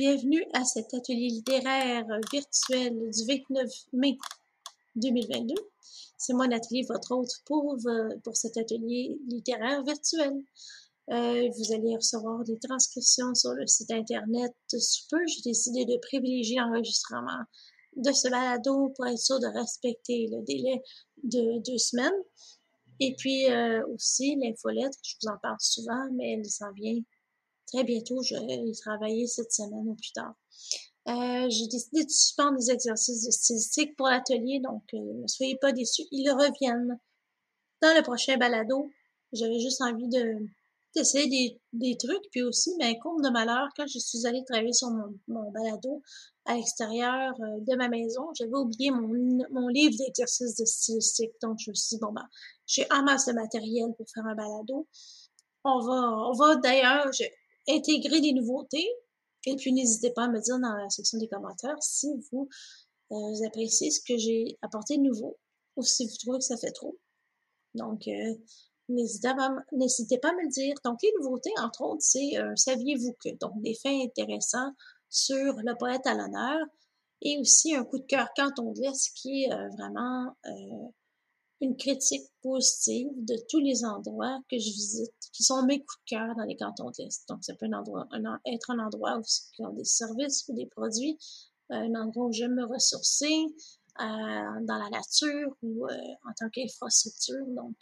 Bienvenue à cet atelier littéraire virtuel du 29 mai 2022. C'est moi Nathalie, votre hôte pour, euh, pour cet atelier littéraire virtuel. Euh, vous allez recevoir des transcriptions sur le site internet sous peu. J'ai décidé de privilégier l'enregistrement de ce balado pour être sûr de respecter le délai de deux semaines. Et puis euh, aussi l'infolettre, je vous en parle souvent, mais elle s'en vient très bientôt. Je vais y travailler cette semaine ou plus tard. Euh, j'ai décidé de suspendre les exercices de stylistique pour l'atelier, donc euh, ne soyez pas déçus. Ils reviennent dans le prochain balado. J'avais juste envie de d'essayer des, des, trucs, puis aussi, mais ben, compte de malheur, quand je suis allée travailler sur mon, mon balado à l'extérieur euh, de ma maison, j'avais oublié mon, mon livre d'exercices de stylistique. Donc, je me suis dit, bon, ben, j'ai un masse de matériel pour faire un balado. On va, on va d'ailleurs, intégrer des nouveautés. Et puis, n'hésitez pas à me dire dans la section des commentaires si vous, euh, appréciez ce que j'ai apporté de nouveau ou si vous trouvez que ça fait trop. Donc, euh, n'hésitez pas, à me le dire. Donc, les nouveautés, entre autres, c'est euh, Saviez-vous que? Donc, des faits intéressants sur le poète à l'honneur et aussi un coup de cœur quand on laisse qui est vraiment une critique positive de tous les endroits que je visite, qui sont mes coups de cœur dans les cantons de l'Est. Donc, ça peut être un endroit où ils ont des services ou des produits, euh, un endroit où j'aime me ressourcer, euh, dans la nature ou euh, en tant qu'infrastructure. Donc,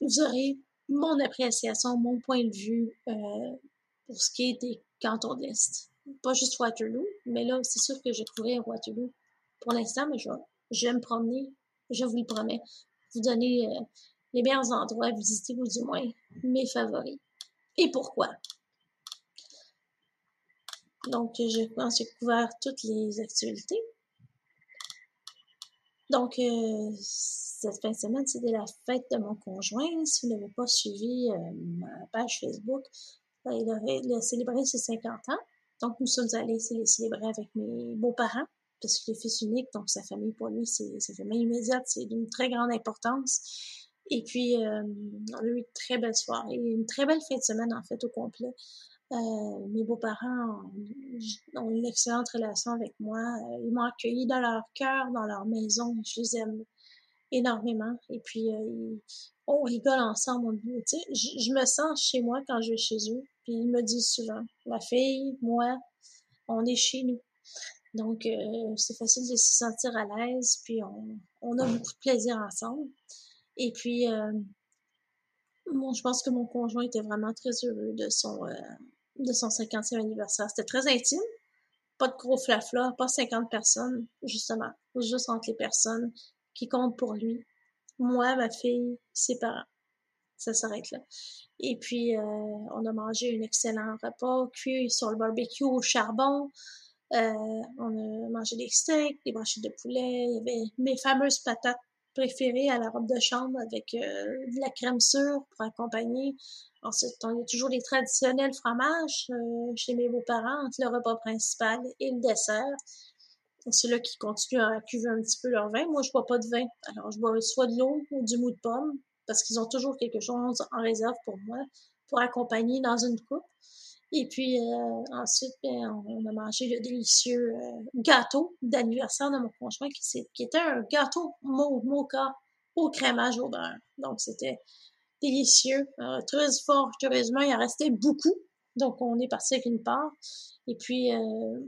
vous aurez mon appréciation, mon point de vue pour ce qui est des cantons de l'Est. Pas juste Waterloo, mais là, c'est sûr que je trouverai Waterloo pour l'instant, mais je je me promener je vous le promets, vous donner euh, les meilleurs endroits à visiter ou du moins mes favoris. Et pourquoi? Donc, je pense que j'ai couvert toutes les actualités. Donc, euh, cette fin de semaine, c'était la fête de mon conjoint. Si vous n'avez pas suivi euh, ma page Facebook, il, aurait, il a célébré ses 50 ans. Donc, nous sommes allés célébrer avec mes beaux-parents parce qu'il est fils unique, donc sa famille pour lui, c'est sa famille immédiate, c'est d'une très grande importance. Et puis, euh, on a eu une très belle soirée, une très belle fin de semaine en fait au complet. Euh, mes beaux-parents ont, une excellente relation avec moi. Euh, ils m'ont accueilli dans leur cœur, dans leur maison. Je les aime énormément. Et puis, euh, on rigole ensemble. Je, je, me sens chez moi quand je vais chez eux. Puis ils me disent souvent, ma fille, moi, on est chez nous. Donc, euh, c'est facile de se sentir à l'aise, puis on, on, a beaucoup de plaisir ensemble. Et puis, euh, bon, je pense que mon conjoint était vraiment très heureux de son, euh, de son 50e anniversaire. C'était très intime, pas de gros flafla, pas 50 personnes, justement, juste entre les personnes qui comptent pour lui. Moi, ma fille, ses parents. Ça s'arrête là. Et puis, euh, on a mangé un excellent repas cuit sur le barbecue au charbon. Euh, on a mangé des steaks, des brochettes de poulet. Il y avait mes fameuses patates préférées à la robe de chambre avec euh, de la crème sûre pour accompagner. Ensuite, on a toujours les traditionnels fromages euh, chez mes beaux-parents entre le repas principal et le dessert. Ceux-là qui continuent à cuver un petit peu leur vin. Moi, je bois pas de vin. Alors, je bois soit de l'eau ou du mou de pomme parce qu'ils ont toujours quelque chose en réserve pour moi pour accompagner dans une coupe. Et puis euh, ensuite, ben, on, a mangé le délicieux euh, gâteau d'anniversaire de mon conjoint qui, était un gâteau mocha au crémage au beurre. Donc c'était délicieux. Euh, très fort, heureusement, il en restait beaucoup. Donc on est parti avec une part. Et puis euh,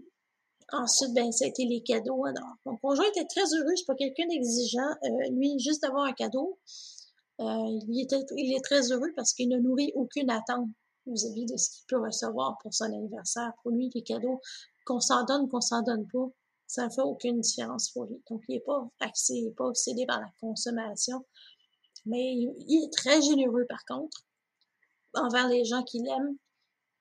ensuite, ben ça a été les cadeaux. Mon conjoint était très heureux. C'est pas quelqu'un d'exigeant. lui, juste d'avoir un cadeau, il, était, il est très heureux parce qu'il ne nourrit aucune attente vis-à-vis de ce qu'il peut recevoir pour son anniversaire. Pour lui, les cadeaux, qu'on s'en donne, qu'on s'en donne pas, ça ne fait aucune différence pour lui. Donc, il n'est pas axé, il n'est pas obsédé par la consommation. Mais il, est très généreux, par contre, envers les gens qu'il aime.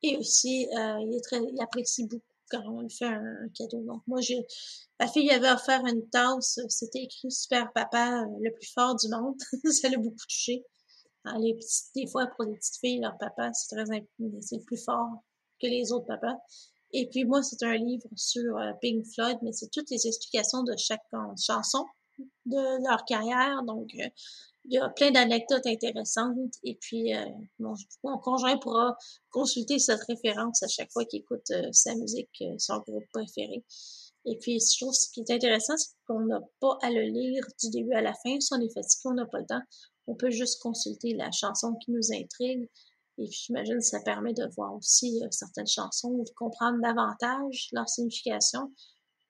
Et aussi, euh, il, est très, il apprécie beaucoup quand on lui fait un, cadeau. Donc, moi, ma fille avait offert une tasse, c'était écrit Super Papa, euh, le plus fort du monde. ça l'a beaucoup touché. Hein, les des fois, pour les petites filles, leur papa, c'est très c'est plus fort que les autres papas. Et puis moi, c'est un livre sur euh, Pink Floyd, mais c'est toutes les explications de chaque chanson de leur carrière. Donc, euh, il y a plein d'anecdotes intéressantes. Et puis, euh, mon, conjoint pourra consulter cette référence à chaque fois qu'il écoute euh, sa musique, son groupe préféré. Et puis, je trouve ce qui est intéressant, c'est qu'on n'a pas à le lire du début à la fin. Si on est fatigué, on n'a pas le temps. On peut juste consulter la chanson qui nous intrigue. Et puis, j'imagine que ça permet de voir aussi certaines chansons de comprendre davantage leur signification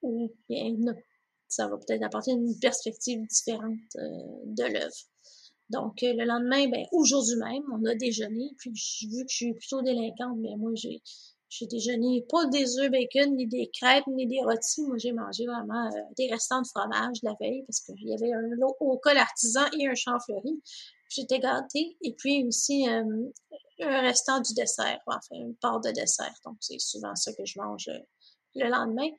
ou bien ça va peut-être apporter une perspective différente de l'œuvre. Donc, euh, le lendemain, ben, aujourd'hui même, on a déjeuné. Puis, vu que je suis plutôt délinquante, mais ben, moi, j'ai, j'ai déjeuné pas des œufs bacon, ni des crêpes, ni des rôtis. Moi, j'ai mangé vraiment euh, des restants de fromage la veille parce qu'il y avait un lot au col artisan et un champ fleuri. J'étais gâtée. Et puis aussi, euh, un restant du dessert, enfin, une part de dessert. Donc, c'est souvent ça que je mange le lendemain.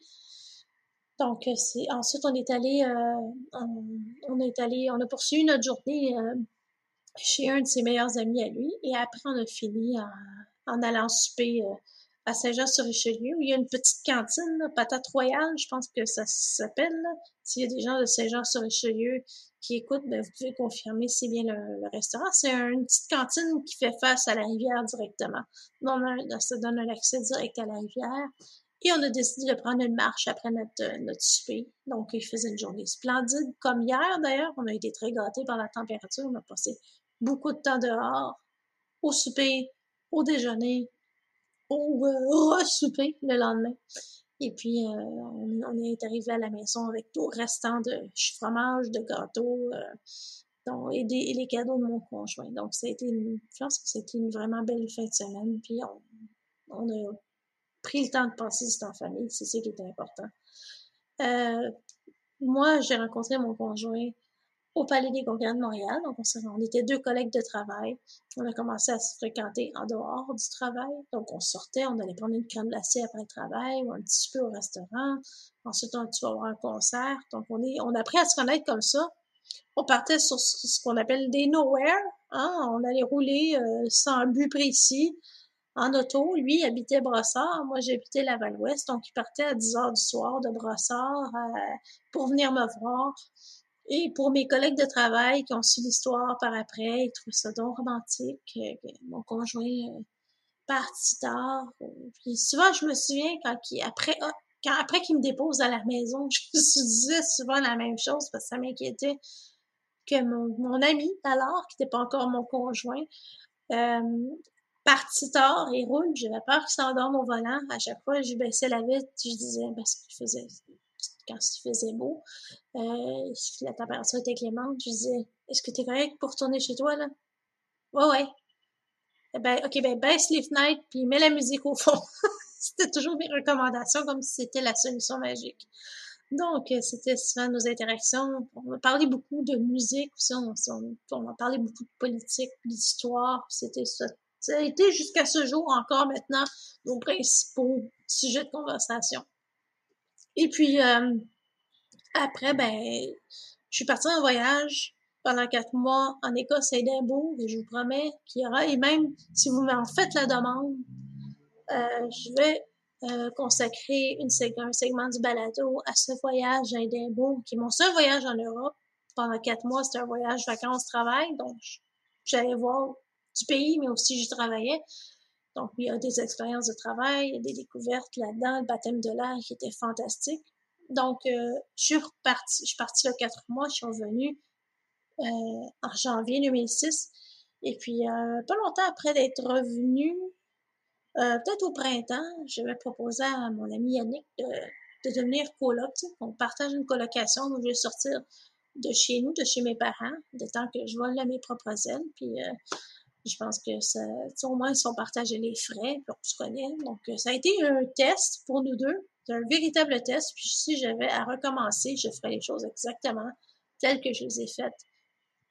Donc, euh, c'est ensuite on est allé, euh, on, est allé, on a poursuivi notre journée euh, chez un de ses meilleurs amis à lui, et après on a fini en, allant souper à Saint-Jean-sur-Richelieu, où il y a une petite cantine, patate royale, je pense que ça s'appelle. S'il y a des gens de Saint-Jean-sur-Richelieu qui écoutent, ben, vous pouvez confirmer c'est bien le, restaurant. C'est une petite cantine qui fait face à la rivière directement. Donc, ça donne un accès direct à la rivière. Et on a décidé de prendre une marche après notre, euh, notre souper. Donc, il faisait une journée splendide, comme hier d'ailleurs. On a été très gâtés par la température. On a passé beaucoup de temps dehors, au souper, au déjeuner, euh, re-souper le lendemain. Et puis, euh, on, est arrivé à la maison avec tout restant de fromage, de gâteau, et, les cadeaux de mon conjoint. Donc, ça a été une, je pense que c'était une vraiment belle fin de semaine. Puis, on, a pris le temps de passer du temps en famille, c'est ça qui était important. Euh, moi, j'ai rencontré mon conjoint au Palais des Congrès de Montréal. Donc, on, était deux collègues de travail. On a commencé à se fréquenter en dehors du travail. Donc, on sortait, on allait prendre une crème glacée après le travail ou un petit peu au restaurant. Ensuite, on allait voir un concert. Donc, on, est, on a appris à se connaître comme ça. On partait sur ce qu'on appelle des nowhere. Hein? On allait rouler euh, sans but précis en auto. Lui, habitait Brossard. Moi, j'habitais Laval-Ouest. Donc, il partait à 10 heures du soir de Brossard euh, pour venir me voir. Et pour mes collègues de travail qui ont su l'histoire par après, ils trouvaient ça donc romantique. Mon conjoint euh, parti tard. Puis souvent, je me souviens quand il, après, ah, quand, après qu'il me dépose à la maison, je me disais souvent la même chose parce que ça m'inquiétait que mon, mon ami alors, qui n'était pas encore mon conjoint, euh, parti tard et roule, j'avais peur qu'il s'endorme au volant. À chaque fois, je baissais la vitre, je disais, parce qu'il faisait, quand il faisait beau, euh, la température était clémente, je disais, est-ce que t'es correct pour retourner chez toi, là? Ouais, ouais. Eh ben, ok, ben, baisse les fenêtres, puis mets la musique au fond. c'était toujours mes recommandations, comme si c'était la solution magique. Donc, euh, c'était souvent nos interactions. On a parlé beaucoup de musique, on, on, on a parlé beaucoup de politique, d'histoire. C'était ça, ça a été jusqu'à ce jour encore maintenant nos principaux sujets de conversation. Et puis, euh, après, ben, je suis partie en voyage pendant quatre mois en Écosse et Édimbourg et je vous promets qu'il y aura, et même si vous m'en faites la demande, euh, je vais euh, consacrer une un segment du balado à ce voyage à Édimbourg, qui est mon seul voyage en Europe. Pendant quatre mois, c'était un voyage vacances-travail, donc j'allais voir du pays, mais aussi j'y travaillais. Donc, il y a des expériences de travail, des découvertes là-dedans, le baptême de l'air qui était fantastique. Donc, euh, je suis repartie, je suis partie là quatre mois, je suis revenue euh, en janvier 2006. Et puis, euh, pas longtemps après d'être revenue, peut-être au printemps, je vais proposer à mon ami Yannick de, de devenir coloc. On partage une colocation, donc je vais sortir de chez nous, de chez mes parents, de temps que je vole à mes propres ailes. Puis, je pense que ça, au moins, ils sont partagés les frais, puis on se connaît. Donc, euh, ça a été un test pour nous deux. C'est un véritable test. Puis si j'avais à recommencer, je ferais les choses exactement telles que je les ai faites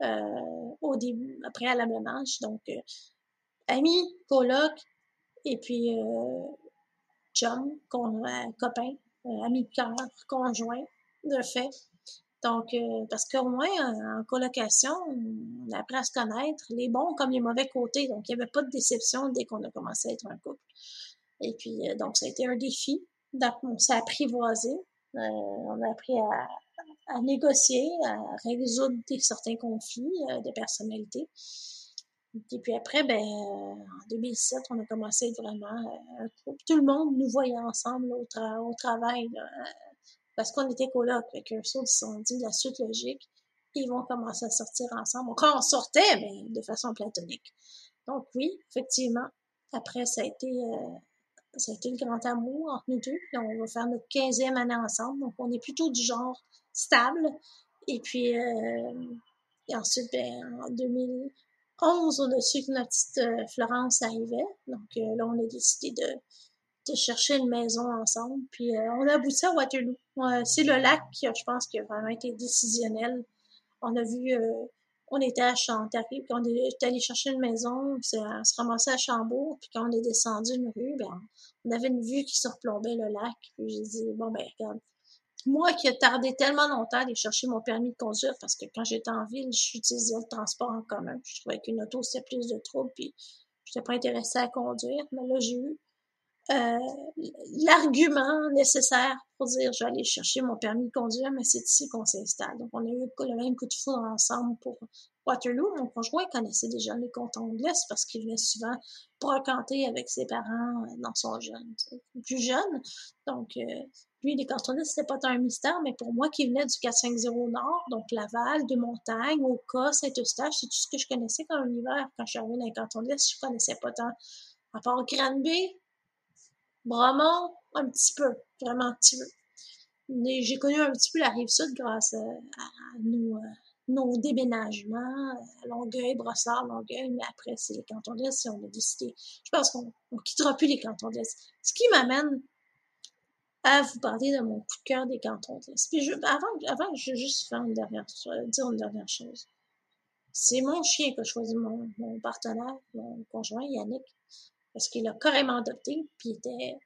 euh, au début, préalablement. Donc, euh, amis, coloc, et puis euh, chum, copain, ami de cœur, conjoint, de fait. Donc, euh, parce qu'au moins, en colocation, on apprend à se connaître, les bons comme les mauvais côtés. Donc, il n'y avait pas de déception dès qu'on a commencé à être un couple. Et puis, euh, donc, ça a été un défi. On s'est apprivoisé. Euh, on a appris à, négocier, à résoudre certains conflits de personnalité. Et puis après, ben, en 2007, on a commencé à être vraiment un couple. Tout le monde nous voyait ensemble au travail, parce qu'on était coloc. Avec eux ils se sont dit la suite logique, ils vont commencer à sortir ensemble. Quand on sortait, mais de façon platonique. Donc oui, effectivement, après, ça a été, euh, ça a été le grand amour entre nous deux. on va faire notre 15e année ensemble. Donc, on est plutôt du genre stable. Et puis, euh, et ensuite, ben, en 2011, on a su que notre petite euh, Florence arrivait. Donc, là, on a décidé de, de chercher une maison ensemble. Puis, on a abouti à Waterloo. c'est le lac qui, je pense, qui a vraiment été décisionnel. On a vu on était à Chantarry, puis on est allé chercher une maison, puis on se ramassait à Chambourg, puis quand on est descendu une rue, ben, on avait une vue qui se replombait le lac, puis j'ai dit, bon, ben, regarde, moi qui ai tardé tellement longtemps à aller chercher mon permis de conduire, parce que quand j'étais en ville, j'utilisais le transport en commun, je trouvais qu'une auto, c'était plus de trouble, puis je n'étais pas intéressée à conduire, mais là, j'ai eu euh, l'argument nécessaire pour dire je vais aller chercher mon permis de conduire, mais c'est ici qu'on s'installe. Donc, on a eu le même coup de foudre ensemble pour Waterloo. Mon conjoint connaissait déjà les cantons de l'Est parce qu'il venait souvent brocanter avec ses parents euh, dans son jeune, plus jeune. Donc, euh, lui, les cantons de l'Est, c'était pas tant un mystère, mais pour moi qui venais du 450 Nord, donc Laval, de Montagne, Oka, Saint-Eustache, c'est tout ce que je connaissais comme hiver. Quand je suis arrivée dans les cantons de l'Est, je connaissais pas tant. À part Granby, Bromont, un petit peu, vraiment un petit peu. J'ai connu un petit peu la rive sud grâce à, nos, euh, nos, déménagements, à Longueuil, Brossard, Longueuil, mais après, c'est les cantons de l'Est, on a décidé. Je pense qu'on ne quittera plus les cantons de l'Est. Ce qui m'amène à vous parler de mon coup de cœur des cantons de l'Est. Puis avant, avant, je vais juste faire une dernière, dire une dernière chose. C'est mon chien que a choisi mon partenaire, mon conjoint, Yannick parce qu'il a carrément adopté, puis il était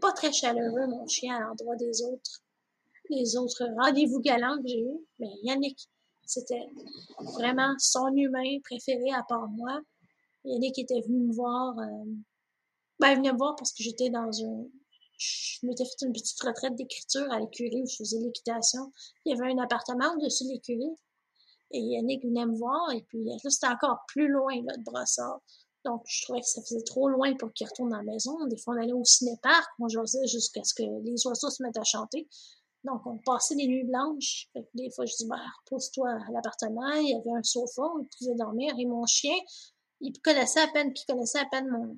pas très chaleureux, mon chien, à l'endroit des autres, les autres rendez-vous galants que j'ai eus. Mais Yannick, c'était vraiment son humain préféré à part moi. Yannick était venu me voir, euh, ben, il venait me voir parce que j'étais dans un, je m'étais fait une petite retraite d'écriture à l'écurie où je faisais l'équitation. Il y avait un appartement au-dessus de l'écurie. Et Yannick venait me voir, et puis là, c'était encore plus loin, là, de Brossard. Donc, je trouvais que ça faisait trop loin pour qu'il retourne à la maison. Des fois, on allait au ciné-parc, on jouait jusqu'à ce que les oiseaux se mettent à chanter. Donc, on passait des nuits blanches. des fois, je dis, bah, repose-toi à l'appartement. Il y avait un sofa, on pouvait dormir. Et mon chien, il connaissait à peine, qui connaissait à peine mon,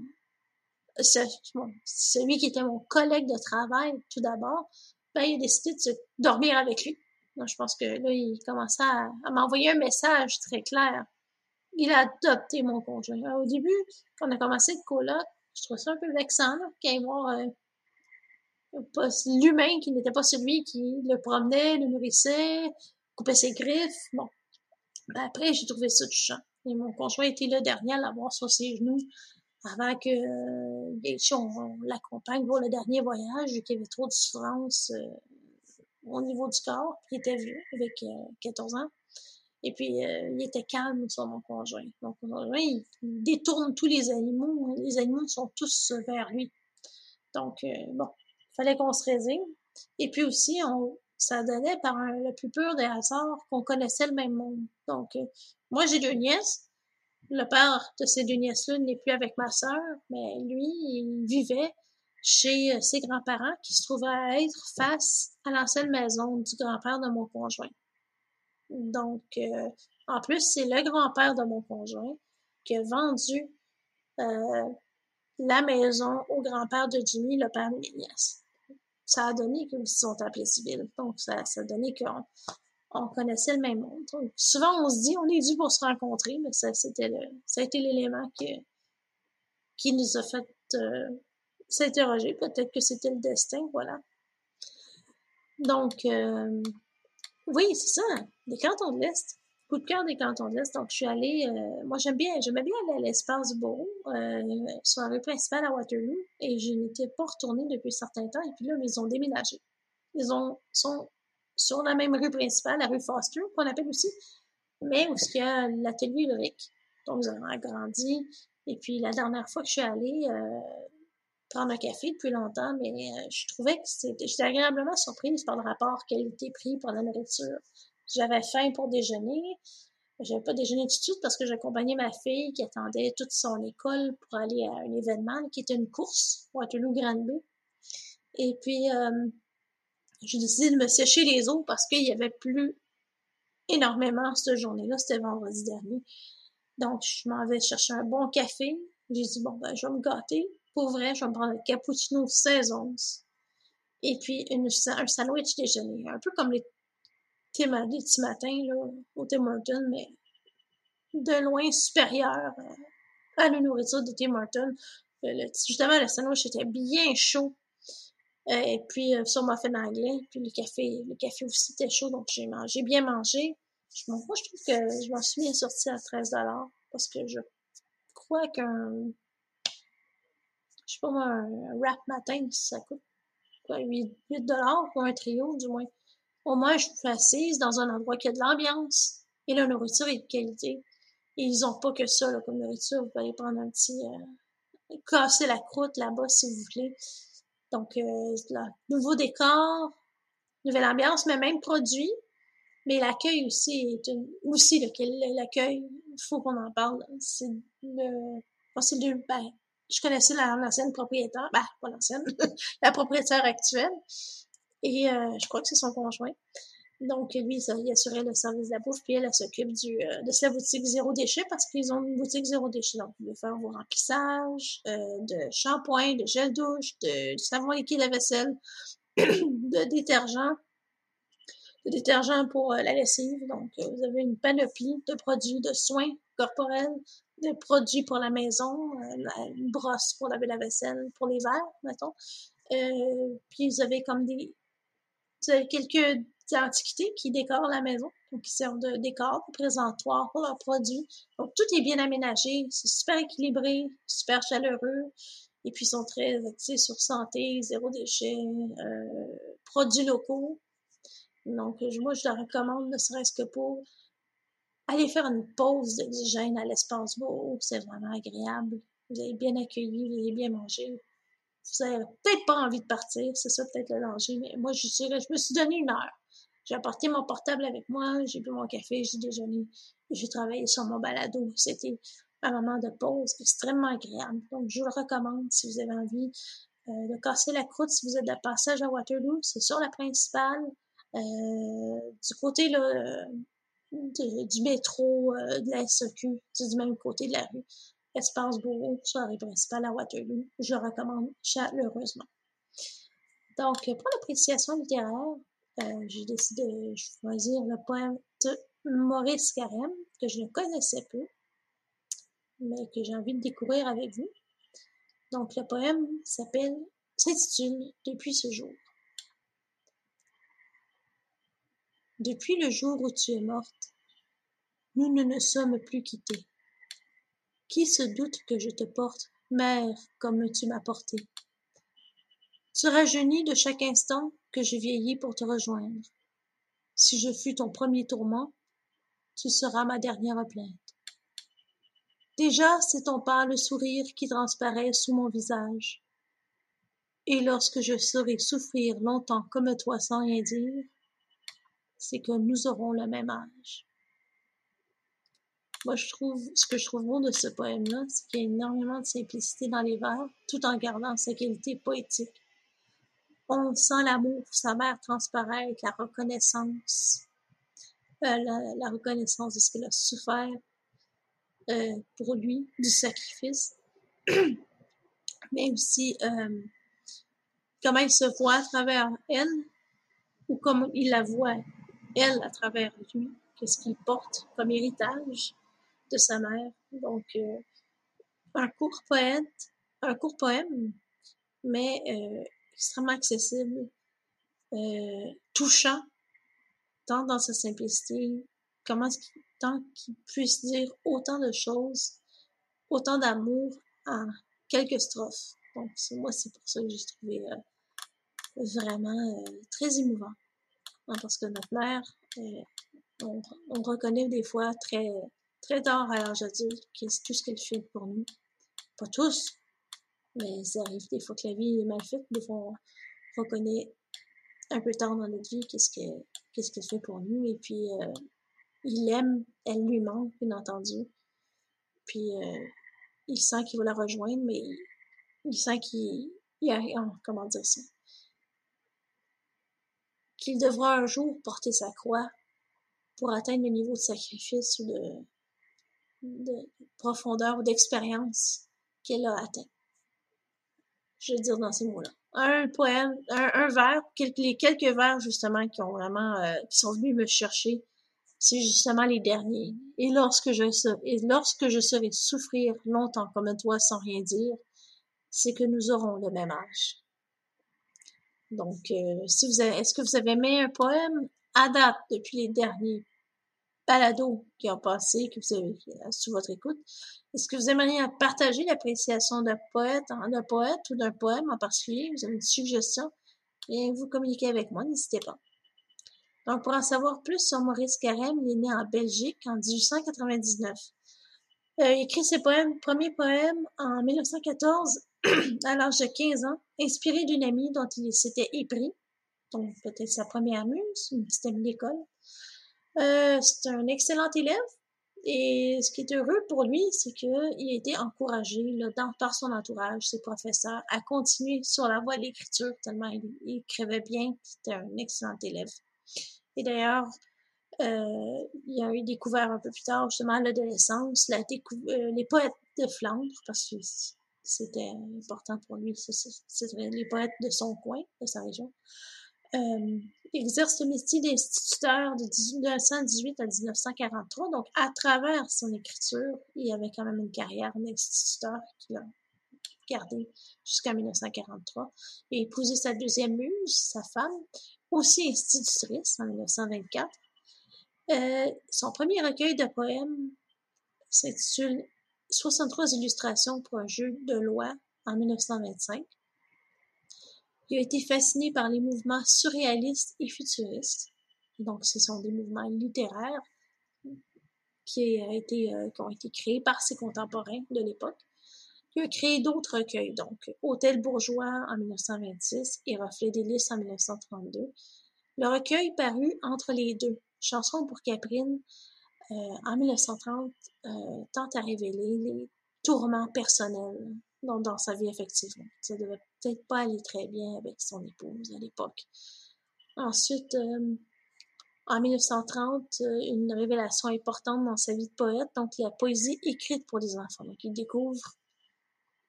celui qui était mon collègue de travail, tout d'abord, ben, il a décidé de dormir avec lui. Donc, je pense que là, il commençait à m'envoyer un message très clair il a adopté mon conjoint. au début, quand on a commencé le coloc, je trouvais ça un peu vexant, qu'il y voir euh, l'humain qui n'était pas celui qui le promenait, le nourrissait, coupait ses griffes. Bon. Ben, après, j'ai trouvé ça touchant. Et mon conjoint était là dernier à l'avoir sur ses genoux avant que euh, on, l'accompagne pour le dernier voyage, vu qu'il y avait trop de souffrance euh, au niveau du corps. Il était vieux, avec 14 ans. Et puis, euh, il était calme sur mon conjoint. Mon conjoint, il, détourne tous les animaux. Les animaux sont tous vers lui. Donc, euh, bon, il fallait qu'on se résigne. Et puis aussi, on, ça donnait par le plus pur des hasards qu'on connaissait le même monde. Donc, euh, moi, j'ai deux nièces. Le père de ces deux nièces-là n'est plus avec ma sœur, mais lui, il vivait chez ses grands-parents qui se trouvaient à être face à l'ancienne maison du grand-père de mon conjoint. Donc, euh, en plus, c'est le grand-père de mon conjoint qui a vendu euh, la maison au grand-père de Jimmy, le père de mes nièces. Ça a donné qu'ils sont appelés civils. Donc, ça, ça a donné qu'on on connaissait le même monde. souvent, on se dit, on est dû pour se rencontrer, mais ça, c'était le, ça a été l'élément qui, qui nous a fait euh, s'interroger. Peut-être que c'était le destin, voilà. Donc, oui, c'est ça. Les cantons de l'Est. Coup de cœur des cantons de l'Est. Donc, je suis allée, euh, moi, j'aime bien, j'aimais bien aller à l'espace beau, euh, sur la rue principale à Waterloo, et je n'étais pas retournée depuis un certain temps, et puis là, ils ont déménagé. Ils ont, sont sur la même rue principale, la rue Foster, qu'on appelle aussi, mais où il y a l'atelier Ulrich. Donc, ils ont agrandi. Et puis, la dernière fois que je suis allée, euh, prendre un café depuis longtemps, mais euh, je trouvais que j'étais agréablement surprise par le rapport qualité-prix pour la nourriture. J'avais faim pour déjeuner. J'avais pas déjeuné tout parce que j'accompagnais ma fille qui attendait toute son école pour aller à un événement qui était une course, Waterloo Grand Bay. Et puis, euh, j'ai décidé de me sécher les os parce qu'il y avait plus énormément cette journée-là. C'était vendredi dernier. Donc, je m'en vais chercher un bon café. J'ai dit, bon, ben, je vais me gâter. Pour vrai, je vais me prendre un cappuccino 16 onces. Et puis, un sandwich déjeuner. Un peu comme les Tim petits matins, là, au Tim Hortons, mais de loin supérieur euh, à la nourriture de Tim Hortons. justement, le sandwich était bien chaud. Euh, et puis, euh, sur ma fin anglais. Puis, le café, le café aussi était chaud, donc j'ai mangé, bien mangé. Je, moi, je trouve que je m'en suis bien sortie à 13 parce que je crois qu'un, je sais pas moi, un wrap matin, ça coûte quoi, 8, 8 pour un trio, du moins. Au moins, je suis assise dans un endroit qui a de l'ambiance et la nourriture est de qualité. Et ils ont pas que ça là, comme nourriture. Vous pouvez prendre un petit... Euh, casser la croûte là-bas si vous voulez. Donc, euh, nouveau décor, nouvelle ambiance, mais même produit. Mais l'accueil aussi est une, aussi l'accueil, il faut qu'on en parle. C'est le, c'est le, ben, je connaissais l'ancienne propriétaire, ben, pas l'ancienne, la propriétaire actuelle. Et euh, je crois que c'est son conjoint. Donc, lui, il assurait le service de la bouffe, puis elle, s'occupe euh, de sa boutique zéro déchet parce qu'ils ont une boutique zéro déchet. Donc, vous pouvez faire vos remplissages euh, de shampoing, de gel douche, de, savon liquide à vaisselle, de détergent, de détergent pour la lessive. Donc, vous avez une panoplie de produits de soins corporels, de produits pour la maison, une brosse pour laver la vaisselle, pour les verres, mettons. puis, vous avez comme des, quelques antiquités qui décorent la maison, donc qui servent de décor, de présentoir pour leurs produits. Donc tout est bien aménagé, c'est super équilibré, super chaleureux, et puis ils sont très axés sur santé, zéro déchet, euh, produits locaux. Donc moi je leur recommande, ne serait-ce que pour aller faire une pause d'oxygène à l'espace beau, c'est vraiment agréable. Vous avez bien accueilli, vous avez bien mangé vous n'avez peut-être pas envie de partir, c'est ça peut-être le danger, mais moi, je, je me suis donné une heure. J'ai apporté mon portable avec moi, j'ai bu mon café, j'ai déjeuné, j'ai travaillé sur mon balado. C'était un moment de pause extrêmement agréable. Donc, je vous le recommande si vous avez envie euh, de casser la croûte, si vous êtes de passage à Waterloo, c'est sur la principale, euh, du côté là, du métro, euh, de la SEQ, du même côté de la rue. Espace Bourreau, soirée principale à Waterloo. Je recommande chaleureusement. Donc, pour l'appréciation littéraire, euh, j'ai décidé de choisir le poème de Maurice Carême, que je ne connaissais peu, mais que j'ai envie de découvrir avec vous. Donc, le poème s'appelle, s'intitule Depuis ce jour. Depuis le jour où tu es morte, nous ne nous sommes plus quittés. Qui se doute que je te porte, mère, comme tu m'as porté Tu rajeunis de chaque instant que je vieillis pour te rejoindre. Si je fus ton premier tourment, tu seras ma dernière plainte. Déjà, c'est ton pâle sourire qui transparaît sous mon visage. Et lorsque je saurai souffrir longtemps comme toi sans rien dire, c'est que nous aurons le même âge. Moi, je trouve, ce que je trouve beau de ce poème-là, c'est qu'il y a énormément de simplicité dans les vers, tout en gardant sa qualité poétique. On sent l'amour pour sa mère transparaître, la reconnaissance, euh, la, reconnaissance de ce qu'elle a souffert euh, pour lui, du sacrifice, mais aussi euh, comment il se voit à travers elle, ou comment il la voit, elle, à travers lui, qu'est-ce qu'il porte comme héritage de sa mère. Donc, euh, un court poète, un court poème, mais euh, extrêmement accessible, euh, touchant, tant dans sa simplicité, comment tant qu'il puisse dire autant de choses, autant d'amour en quelques strophes. Donc, moi, c'est pour ça que j'ai trouvé vraiment très émouvant. Parce que notre mère, on, on, reconnaît des fois très très tard à l'âge adulte, tout ce qu'elle fait pour nous. Pas tous, Mais ça arrive des fois que la vie est mal faite, des fois on reconnaît un peu tard dans notre vie qu'est-ce que qu'est-ce qu'elle fait pour nous. Et puis euh, il aime, elle lui manque, bien entendu. Puis euh, il sent qu'il va la rejoindre, mais il, sent qu'il il a comment dire ça? Qu'il devra un jour porter sa croix pour atteindre le niveau de sacrifice ou de, de profondeur ou d'expérience qu'elle a atteint. Je veux dire dans ces mots-là. Un poème, un, vers, quelques, les quelques vers justement qui ont vraiment, euh, sont venus me chercher, c'est justement les derniers. Et lorsque je et lorsque je serai souffrir longtemps comme toi sans rien dire, c'est que nous aurons le même âge. Donc, euh, si vous avez, est-ce que vous avez aimé un poème à date depuis les derniers balados qui ont passé, que vous avez euh, sous votre écoute? Est-ce que vous aimeriez partager l'appréciation d'un poète, d'un poète ou d'un poème en particulier? Vous avez une suggestion? Et vous communiquez avec moi, n'hésitez pas. Donc, pour en savoir plus sur Maurice Carême, il est né en Belgique en 1899. Euh, il écrit ses poèmes, premier poème en 1914 à l'âge de 15 ans, inspiré d'une amie dont il s'était épris, donc peut-être sa première muse, une petite d'école. Euh, c'est un excellent élève et ce qui est heureux pour lui, c'est qu'il a été encouragé là, par son entourage, ses professeurs, à continuer sur la voie de l'écriture, tellement il, écrivait bien, c'était un excellent élève. Et d'ailleurs, euh, il a eu découvert un peu plus tard justement l'adolescence, euh, les poètes de Flandre, parce que c'était important pour lui, c'était les poètes de son coin, de sa région. Euh, exerce le métier d'instituteur de 1918 à 1943, donc à travers son écriture, il avait quand même une carrière d'instituteur qu'il a gardée jusqu'en 1943. Il a épousé sa deuxième muse, sa femme, aussi institutrice en 1924. Euh, son premier recueil de poèmes s'intitule 63 illustrations pour un jeu de loi en 1925. Il a été fasciné par les mouvements surréalistes et futuristes. Donc, ce sont des mouvements littéraires euh, qui ont été créés par ses contemporains de l'époque. Il a créé d'autres recueils, donc Hôtel bourgeois en 1926 et Reflet des en 1932. Le recueil parut entre les deux, Chanson pour Caprine euh, en 1930 euh, tente à révéler les tourments personnels dans, sa vie effectivement. Ça devait peut-être pas aller très bien avec son épouse à l'époque. Ensuite, euh, en 1930, une révélation importante dans sa vie de poète, donc la poésie écrite pour des enfants. Donc il découvre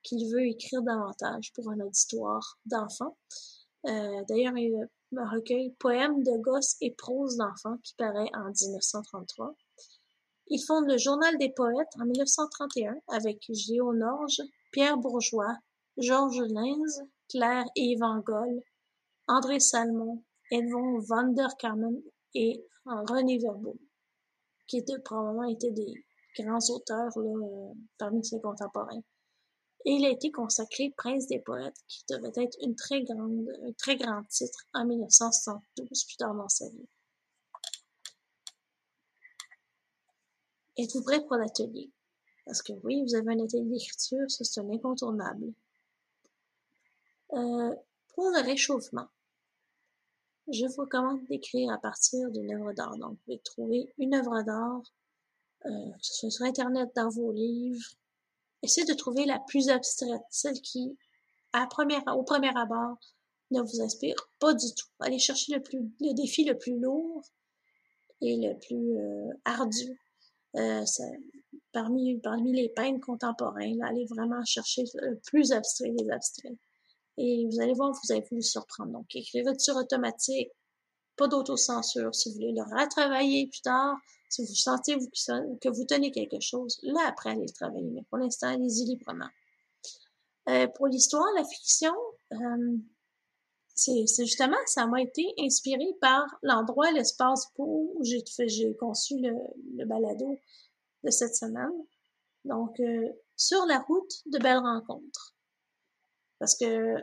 qu'il veut écrire davantage pour un auditoire d'enfants. D'ailleurs, il y a un recueil Poèmes de gosses et prose d'enfants qui paraît en 1933. Il fonde le Journal des poètes en 1931 avec Géo Norge, Pierre Bourgeois, Georges Linz, Claire et Yvan Goll, André Salmon, Edmond van der Kamen et René Verbeau, qui étaient, probablement des grands auteurs là, parmi ses contemporains. Et il a été consacré Prince des poètes, qui devait être une très grande, un très grand titre en 1972, plus tard dans sa vie. Êtes-vous prêt pour l'atelier? Parce que oui, vous avez un atelier d'écriture, ça c'est un incontournable. Euh, pour le réchauffement, je vous recommande d'écrire à partir d'une œuvre d'art. Donc, vous pouvez trouver une œuvre d'art, euh, que ce soit sur Internet, dans vos livres. Essayez de trouver la plus abstraite, celle qui, à première, au premier abord, ne vous inspire pas du tout. Allez chercher le, plus, le défi le plus lourd et le plus euh, ardu euh, parmi, parmi les peintres contemporains, là, allez vraiment chercher le plus abstrait des abstraits. Et vous allez voir, vous allez vous surprendre. Donc, écrivez sur automatique, pas d'autocensure. Si vous voulez le retravailler plus tard, si vous sentez que vous tenez quelque chose, là, après, allez le travailler. Mais pour l'instant, allez-y librement. Euh, pour l'histoire, la fiction, euh, c'est justement, ça m'a été inspiré par l'endroit, l'espace où j'ai conçu le, balado de cette semaine. Donc, euh, sur la route de belles rencontres. Parce que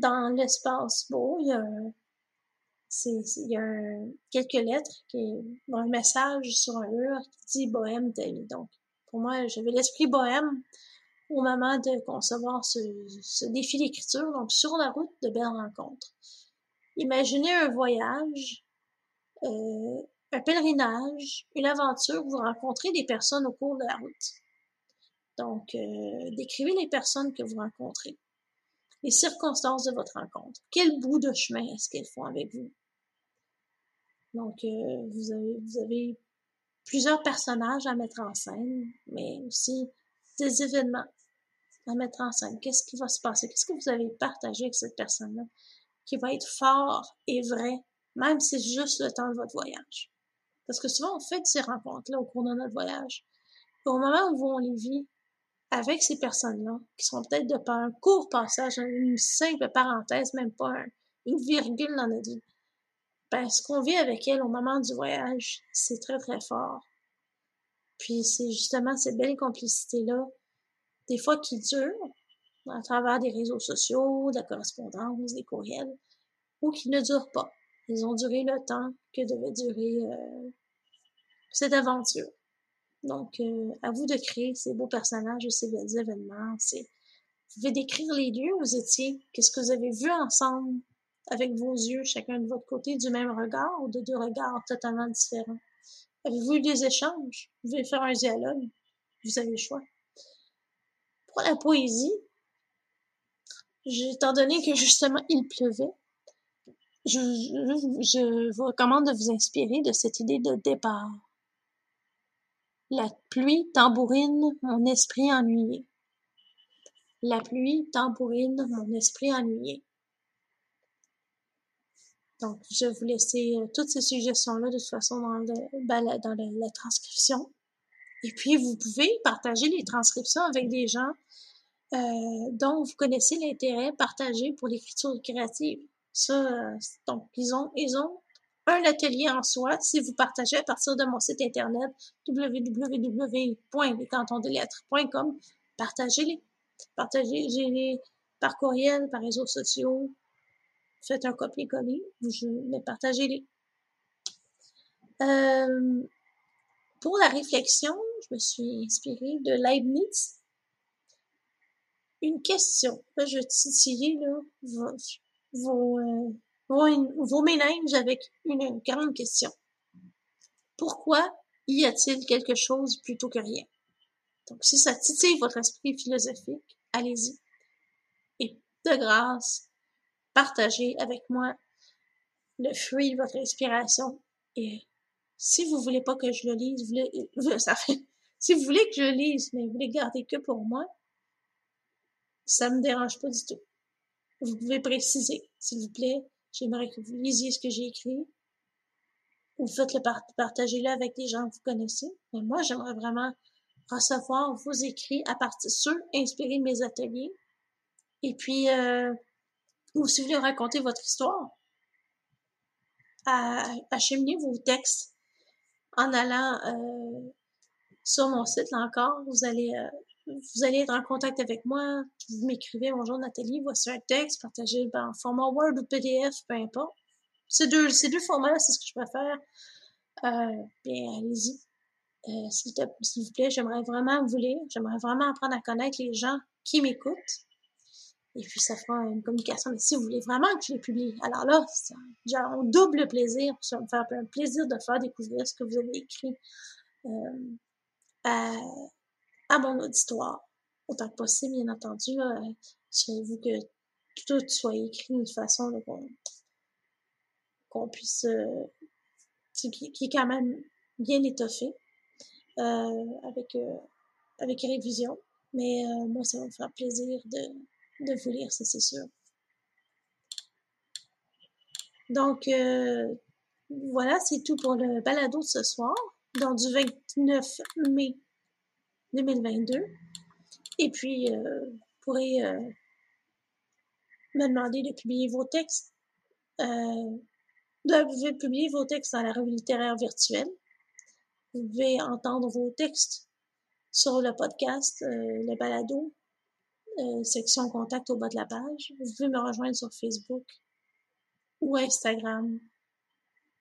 dans l'espace beau, il y a, il y a quelques lettres, qui, un message sur un mur qui dit Bohème, vie. Donc, pour moi, j'avais l'esprit bohème au moment de concevoir ce, défi d'écriture, donc sur la route de belles rencontres. Imaginez un voyage, euh, un pèlerinage, une aventure où vous rencontrez des personnes au cours de la route. Donc, euh, décrivez les personnes que vous rencontrez, les circonstances de votre rencontre. Quel bout de chemin est-ce qu'elles font avec vous? Donc, euh, vous avez plusieurs personnages à mettre en scène, mais aussi des événements à mettre en scène. Qu'est-ce qui va se passer? Qu'est-ce que vous avez partagé avec cette personne-là qui va être fort et vrai, même si c'est juste le temps de votre voyage? Parce que souvent, on fait ces rencontres-là au cours de notre voyage. au moment où on les vit avec ces personnes-là, qui sont peut-être de par un court passage, une simple parenthèse, même pas une virgule dans notre vie, ben, ce qu'on vit avec elles au moment du voyage, c'est très, très fort. Puis c'est justement cette belle complicité-là, des fois qui dure, à travers des réseaux sociaux, de la correspondance, des courriels, ou qui ne durent pas. Ils ont duré le temps que devait durer euh, cette aventure. Donc, euh, à vous de créer ces beaux personnages, ces belles événements. Vous pouvez décrire les lieux où vous étiez, qu'est-ce que vous avez vu ensemble avec vos yeux, chacun de votre côté, du même regard ou de deux regards totalement différents. Avez-vous eu des échanges? Vous pouvez faire un dialogue. Vous avez le choix. Pour la poésie, étant donné que justement il pleuvait, je, vous recommande de vous inspirer de cette idée de départ. La pluie tambourine mon esprit ennuyé. La pluie tambourine mon esprit ennuyé. Donc, je vais vous laisser euh, toutes ces suggestions-là de toute façon dans, le, ben, dans la transcription. Et puis, vous pouvez partager les transcriptions avec des gens euh, dont vous connaissez l'intérêt partagé pour l'écriture créative. Ça, euh, donc, ils ont, ils ont un atelier en soi si vous partagez à partir de mon site internet www.lescantonsdelettres.com. Partagez-les. Partagez-les par courriel, par réseaux sociaux. Faites un copier-coller, mais partagez-les. Euh, pour la réflexion, je me suis inspirée de Leibniz. Une question. Là, je titiller là, vos, vos, euh, vos, avec une grande question. Pourquoi y a-t-il quelque chose plutôt que rien? Donc, si ça titille votre esprit philosophique, allez-y. Et de grâce, partagez avec moi le fruit de votre inspiration. Et si vous voulez pas que je le lise, vous ça fait, si vous voulez que je lise, mais vous voulez garder que pour moi, ça me dérange pas du tout. Vous pouvez préciser, s'il vous plaît, J'aimerais que vous lisiez ce que j'ai écrit. Ou faites-le partager-le avec des gens que vous connaissez. Mais moi, j'aimerais vraiment recevoir vos écrits à partir ceux inspirés de mes ateliers. Et puis, euh, ou si vous voulez raconter votre histoire, acheminez vos textes en allant euh, sur mon site, là encore. Vous allez euh, vous allez être en contact avec moi, vous m'écrivez bonjour Nathalie, voici un texte, partagez en format Word ou PDF, peu importe. Ces deux, ces deux formats-là, c'est ce que je préfère. Euh, bien, allez-y. Euh, s'il, vous plaît, j'aimerais vraiment vous lire, j'aimerais vraiment apprendre à connaître les gens qui m'écoutent. Et puis, ça fera une communication. Mais si vous voulez vraiment que je les publie, alors là, c'est un double plaisir. Ça me faire un plaisir de faire découvrir ce que vous avez écrit euh, à, à mon auditoire. Autant que possible, bien entendu, assurez-vous que tout soit écrit d'une façon qu'on puisse, euh, qui, est quand même bien étoffé, euh, avec, euh, avec révision. Mais moi, ça va me faire plaisir de, de vous lire, ça c'est sûr. Donc, voilà, c'est tout pour le balado de ce soir. Donc, du 29 mai 2022. Et puis, euh, vous pourrez euh, me demander de publier vos textes. Euh, de, vous pouvez publier vos textes dans la revue littéraire virtuelle. Vous pouvez entendre vos textes sur le podcast, le balado, section contact au bas de la page. Vous pouvez me rejoindre sur Facebook ou Instagram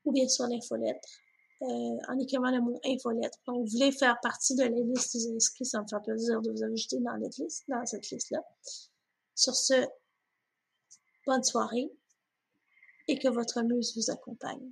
ou bien sur l'infolettre euh, en écrivant le mot infolettre. Donc, vous voulez faire partie de la liste des inscrits, ça me fait plaisir de vous ajouter dans dans cette liste-là. Sur ce, bonne soirée et que votre muse vous accompagne.